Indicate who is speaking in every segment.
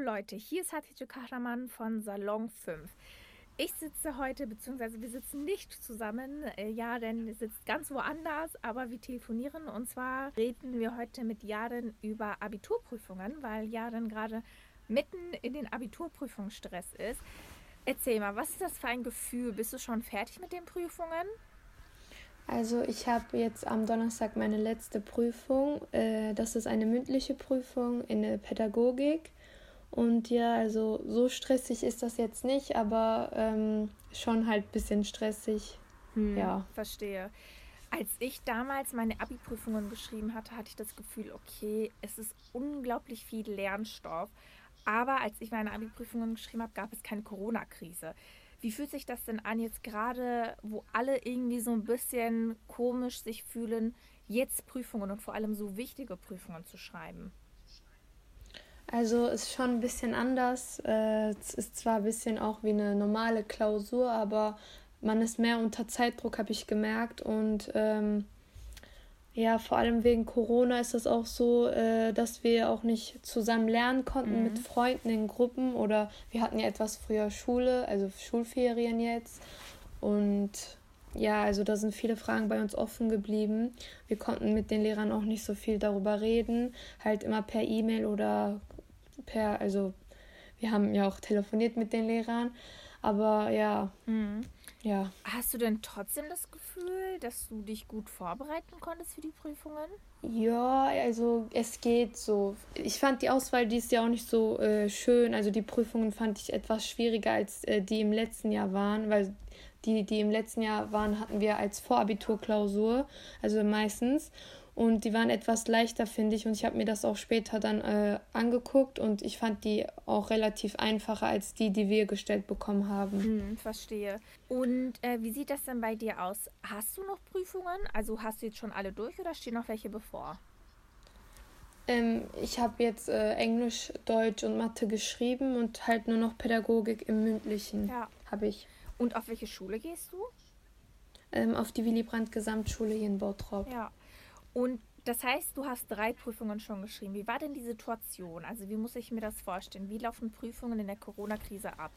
Speaker 1: Leute, hier ist Hatice Kahraman von Salon 5. Ich sitze heute, beziehungsweise wir sitzen nicht zusammen, äh, Jaren sitzt ganz woanders, aber wir telefonieren und zwar reden wir heute mit Jaren über Abiturprüfungen, weil Jaren gerade mitten in den Abiturprüfungsstress ist. Erzähl mal, was ist das für ein Gefühl? Bist du schon fertig mit den Prüfungen?
Speaker 2: Also ich habe jetzt am Donnerstag meine letzte Prüfung. Äh, das ist eine mündliche Prüfung in der Pädagogik. Und ja, also so stressig ist das jetzt nicht, aber ähm, schon halt ein bisschen stressig.
Speaker 1: Hm, ja. Verstehe. Als ich damals meine Abi-Prüfungen geschrieben hatte, hatte ich das Gefühl, okay, es ist unglaublich viel Lernstoff. Aber als ich meine Abi-Prüfungen geschrieben habe, gab es keine Corona-Krise. Wie fühlt sich das denn an jetzt gerade, wo alle irgendwie so ein bisschen komisch sich fühlen, jetzt Prüfungen und vor allem so wichtige Prüfungen zu schreiben?
Speaker 2: Also ist schon ein bisschen anders. Äh, es ist zwar ein bisschen auch wie eine normale Klausur, aber man ist mehr unter Zeitdruck, habe ich gemerkt. Und ähm, ja, vor allem wegen Corona ist es auch so, äh, dass wir auch nicht zusammen lernen konnten mhm. mit Freunden in Gruppen oder wir hatten ja etwas früher Schule, also Schulferien jetzt. Und ja, also da sind viele Fragen bei uns offen geblieben. Wir konnten mit den Lehrern auch nicht so viel darüber reden, halt immer per E-Mail oder per, also wir haben ja auch telefoniert mit den Lehrern, aber ja. Mhm. Ja.
Speaker 1: Hast du denn trotzdem das Gefühl, dass du dich gut vorbereiten konntest für die Prüfungen?
Speaker 2: Ja, also es geht so. Ich fand die Auswahl dies Jahr auch nicht so äh, schön. Also die Prüfungen fand ich etwas schwieriger als äh, die im letzten Jahr waren, weil die, die im letzten Jahr waren, hatten wir als Vorabiturklausur, also meistens. Und die waren etwas leichter, finde ich. Und ich habe mir das auch später dann äh, angeguckt und ich fand die auch relativ einfacher als die, die wir gestellt bekommen haben.
Speaker 1: Hm, verstehe. Und äh, wie sieht das denn bei dir aus? Hast du noch Prüfungen? Also hast du jetzt schon alle durch oder stehen noch welche bevor?
Speaker 2: Ähm, ich habe jetzt äh, Englisch, Deutsch und Mathe geschrieben und halt nur noch Pädagogik im mündlichen ja. habe ich.
Speaker 1: Und auf welche Schule gehst du?
Speaker 2: Ähm, auf die Willy Brandt Gesamtschule hier in Bottrop.
Speaker 1: Ja. Und das heißt, du hast drei Prüfungen schon geschrieben. Wie war denn die Situation? Also wie muss ich mir das vorstellen? Wie laufen Prüfungen in der Corona-Krise ab?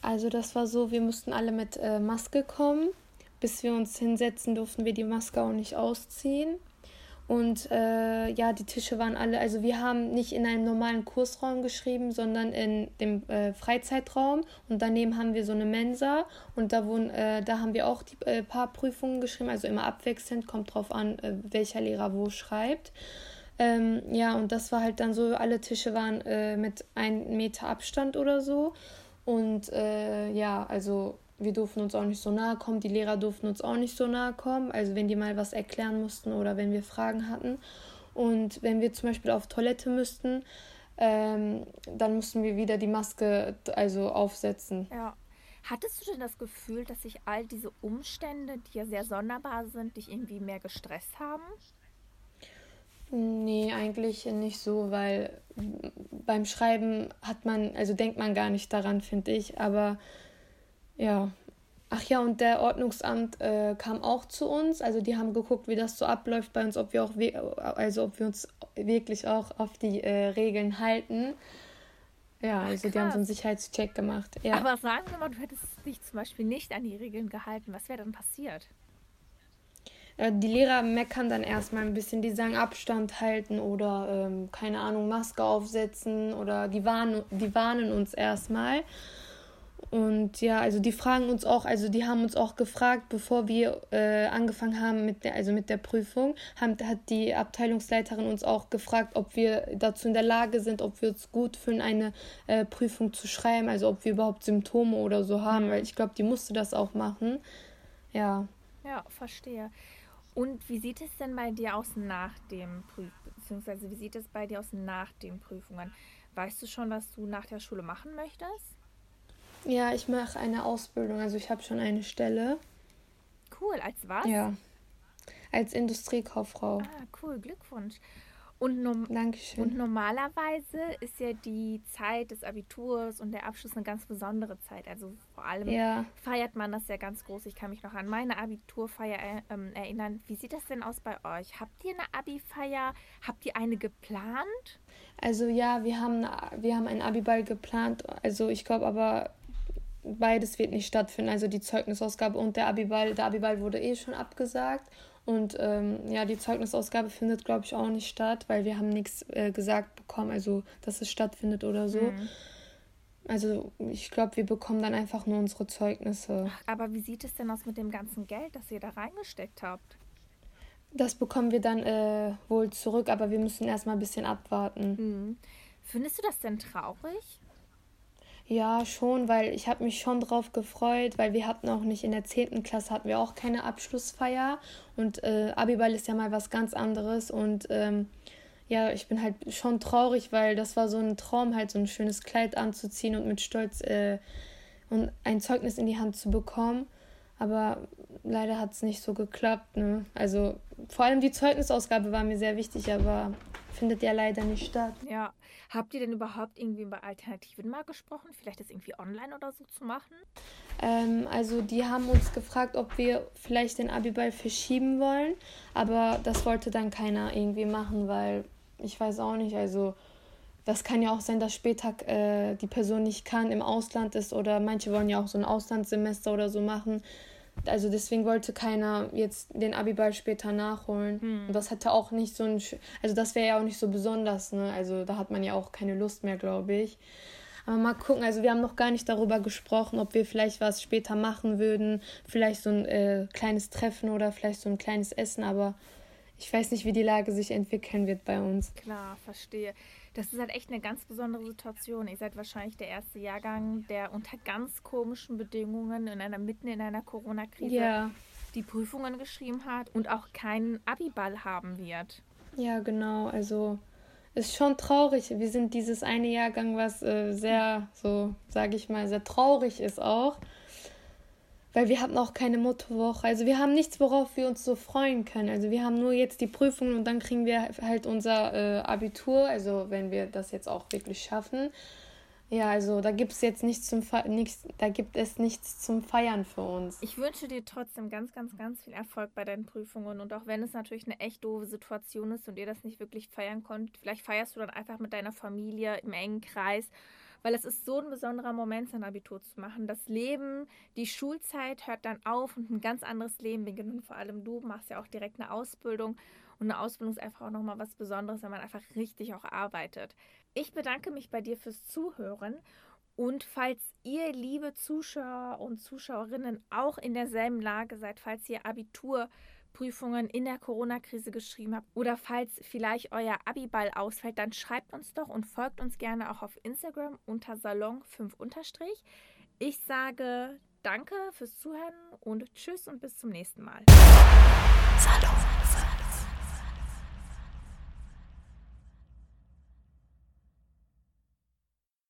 Speaker 2: Also das war so, wir mussten alle mit äh, Maske kommen. Bis wir uns hinsetzen, durften wir die Maske auch nicht ausziehen. Und äh, ja, die Tische waren alle, also wir haben nicht in einem normalen Kursraum geschrieben, sondern in dem äh, Freizeitraum. Und daneben haben wir so eine Mensa und da, wurden, äh, da haben wir auch die äh, paar Prüfungen geschrieben, also immer abwechselnd, kommt drauf an, äh, welcher Lehrer wo schreibt. Ähm, ja, und das war halt dann so, alle Tische waren äh, mit einem Meter Abstand oder so. Und ja, also wir durften uns auch nicht so nahe kommen, die Lehrer durften uns auch nicht so nahe kommen, also wenn die mal was erklären mussten oder wenn wir Fragen hatten. Und wenn wir zum Beispiel auf Toilette müssten, ähm, dann mussten wir wieder die Maske also aufsetzen.
Speaker 1: Ja. Hattest du denn das Gefühl, dass sich all diese Umstände, die ja sehr sonderbar sind, dich irgendwie mehr gestresst haben?
Speaker 2: Nee, eigentlich nicht so, weil beim Schreiben hat man, also denkt man gar nicht daran, finde ich, aber ja. Ach ja, und der Ordnungsamt äh, kam auch zu uns. Also die haben geguckt, wie das so abläuft bei uns, ob wir auch also ob wir uns wirklich auch auf die äh, Regeln halten. Ja, also krass. die haben so einen Sicherheitscheck gemacht. Ja.
Speaker 1: Aber sagen wir mal, du hättest dich zum Beispiel nicht an die Regeln gehalten. Was wäre dann passiert?
Speaker 2: Äh, die Lehrer meckern dann erstmal ein bisschen, die sagen Abstand halten oder ähm, keine Ahnung, Maske aufsetzen oder die warnen, die warnen uns erstmal. Und ja, also die fragen uns auch, also die haben uns auch gefragt, bevor wir äh, angefangen haben mit der, also mit der Prüfung, haben, hat die Abteilungsleiterin uns auch gefragt, ob wir dazu in der Lage sind, ob wir uns gut fühlen, eine äh, Prüfung zu schreiben, also ob wir überhaupt Symptome oder so haben, mhm. weil ich glaube, die musste das auch machen. Ja.
Speaker 1: Ja, verstehe. Und wie sieht es denn bei dir aus nach dem Prüf beziehungsweise wie sieht es bei dir aus nach den Prüfungen? Weißt du schon, was du nach der Schule machen möchtest?
Speaker 2: Ja, ich mache eine Ausbildung, also ich habe schon eine Stelle.
Speaker 1: Cool, als was?
Speaker 2: Ja, als Industriekauffrau.
Speaker 1: Ah, cool, Glückwunsch. Und, nom Dankeschön. und normalerweise ist ja die Zeit des Abiturs und der Abschluss eine ganz besondere Zeit. Also vor allem ja. feiert man das ja ganz groß. Ich kann mich noch an meine Abiturfeier äh, erinnern. Wie sieht das denn aus bei euch? Habt ihr eine Abi-Feier? Habt ihr eine geplant?
Speaker 2: Also ja, wir haben, wir haben einen Abiball geplant. Also ich glaube aber, beides wird nicht stattfinden. Also die Zeugnisausgabe und der Abiball. Der Abiball wurde eh schon abgesagt. Und ähm, ja, die Zeugnisausgabe findet, glaube ich, auch nicht statt, weil wir haben nichts äh, gesagt bekommen, also dass es stattfindet oder so. Mhm. Also ich glaube, wir bekommen dann einfach nur unsere Zeugnisse.
Speaker 1: Aber wie sieht es denn aus mit dem ganzen Geld, das ihr da reingesteckt habt?
Speaker 2: Das bekommen wir dann äh, wohl zurück, aber wir müssen erstmal ein bisschen abwarten.
Speaker 1: Mhm. Findest du das denn traurig?
Speaker 2: Ja, schon, weil ich habe mich schon drauf gefreut, weil wir hatten auch nicht in der 10. Klasse hatten wir auch keine Abschlussfeier und äh, Abiball ist ja mal was ganz anderes und ähm, ja, ich bin halt schon traurig, weil das war so ein Traum, halt so ein schönes Kleid anzuziehen und mit Stolz äh, und ein Zeugnis in die Hand zu bekommen. Aber leider hat es nicht so geklappt. Ne? Also vor allem die Zeugnisausgabe war mir sehr wichtig, aber findet ja leider nicht statt.
Speaker 1: Ja. Habt ihr denn überhaupt irgendwie über Alternativen mal gesprochen? Vielleicht das irgendwie online oder so zu machen?
Speaker 2: Ähm, also die haben uns gefragt, ob wir vielleicht den Abiball verschieben wollen, aber das wollte dann keiner irgendwie machen, weil ich weiß auch nicht, also das kann ja auch sein, dass später äh, die Person nicht kann, im Ausland ist oder manche wollen ja auch so ein Auslandssemester oder so machen. Also deswegen wollte keiner jetzt den Abiball später nachholen. Hm. Und das hätte auch nicht so ein, also das wäre ja auch nicht so besonders, ne? Also da hat man ja auch keine Lust mehr, glaube ich. Aber mal gucken, also wir haben noch gar nicht darüber gesprochen, ob wir vielleicht was später machen würden. Vielleicht so ein äh, kleines Treffen oder vielleicht so ein kleines Essen, aber ich weiß nicht, wie die Lage sich entwickeln wird bei uns.
Speaker 1: Klar, verstehe das ist halt echt eine ganz besondere Situation. Ihr seid wahrscheinlich der erste Jahrgang, der unter ganz komischen Bedingungen in einer mitten in einer Corona-Krise yeah. die Prüfungen geschrieben hat und auch keinen Abiball haben wird.
Speaker 2: Ja, genau. Also ist schon traurig. Wir sind dieses eine Jahrgang, was äh, sehr, so sage ich mal, sehr traurig ist auch weil wir hatten auch keine Mottowoche. Also wir haben nichts, worauf wir uns so freuen können. Also wir haben nur jetzt die Prüfungen und dann kriegen wir halt unser äh, Abitur, also wenn wir das jetzt auch wirklich schaffen. Ja, also da gibt es jetzt nichts zum Fe nichts, da gibt es nichts zum Feiern für uns.
Speaker 1: Ich wünsche dir trotzdem ganz, ganz, ganz viel Erfolg bei deinen Prüfungen und auch wenn es natürlich eine echt doofe Situation ist und ihr das nicht wirklich feiern konntet, vielleicht feierst du dann einfach mit deiner Familie im engen Kreis weil es ist so ein besonderer Moment, sein Abitur zu machen. Das Leben, die Schulzeit hört dann auf und ein ganz anderes Leben beginnt. Und vor allem du machst ja auch direkt eine Ausbildung. Und eine Ausbildung ist einfach auch nochmal was Besonderes, wenn man einfach richtig auch arbeitet. Ich bedanke mich bei dir fürs Zuhören. Und falls ihr, liebe Zuschauer und Zuschauerinnen, auch in derselben Lage seid, falls ihr Abitur Prüfungen in der Corona-Krise geschrieben habt oder falls vielleicht euer Abiball ausfällt, dann schreibt uns doch und folgt uns gerne auch auf Instagram unter Salon5 Ich sage danke fürs Zuhören und tschüss und bis zum nächsten Mal. Salon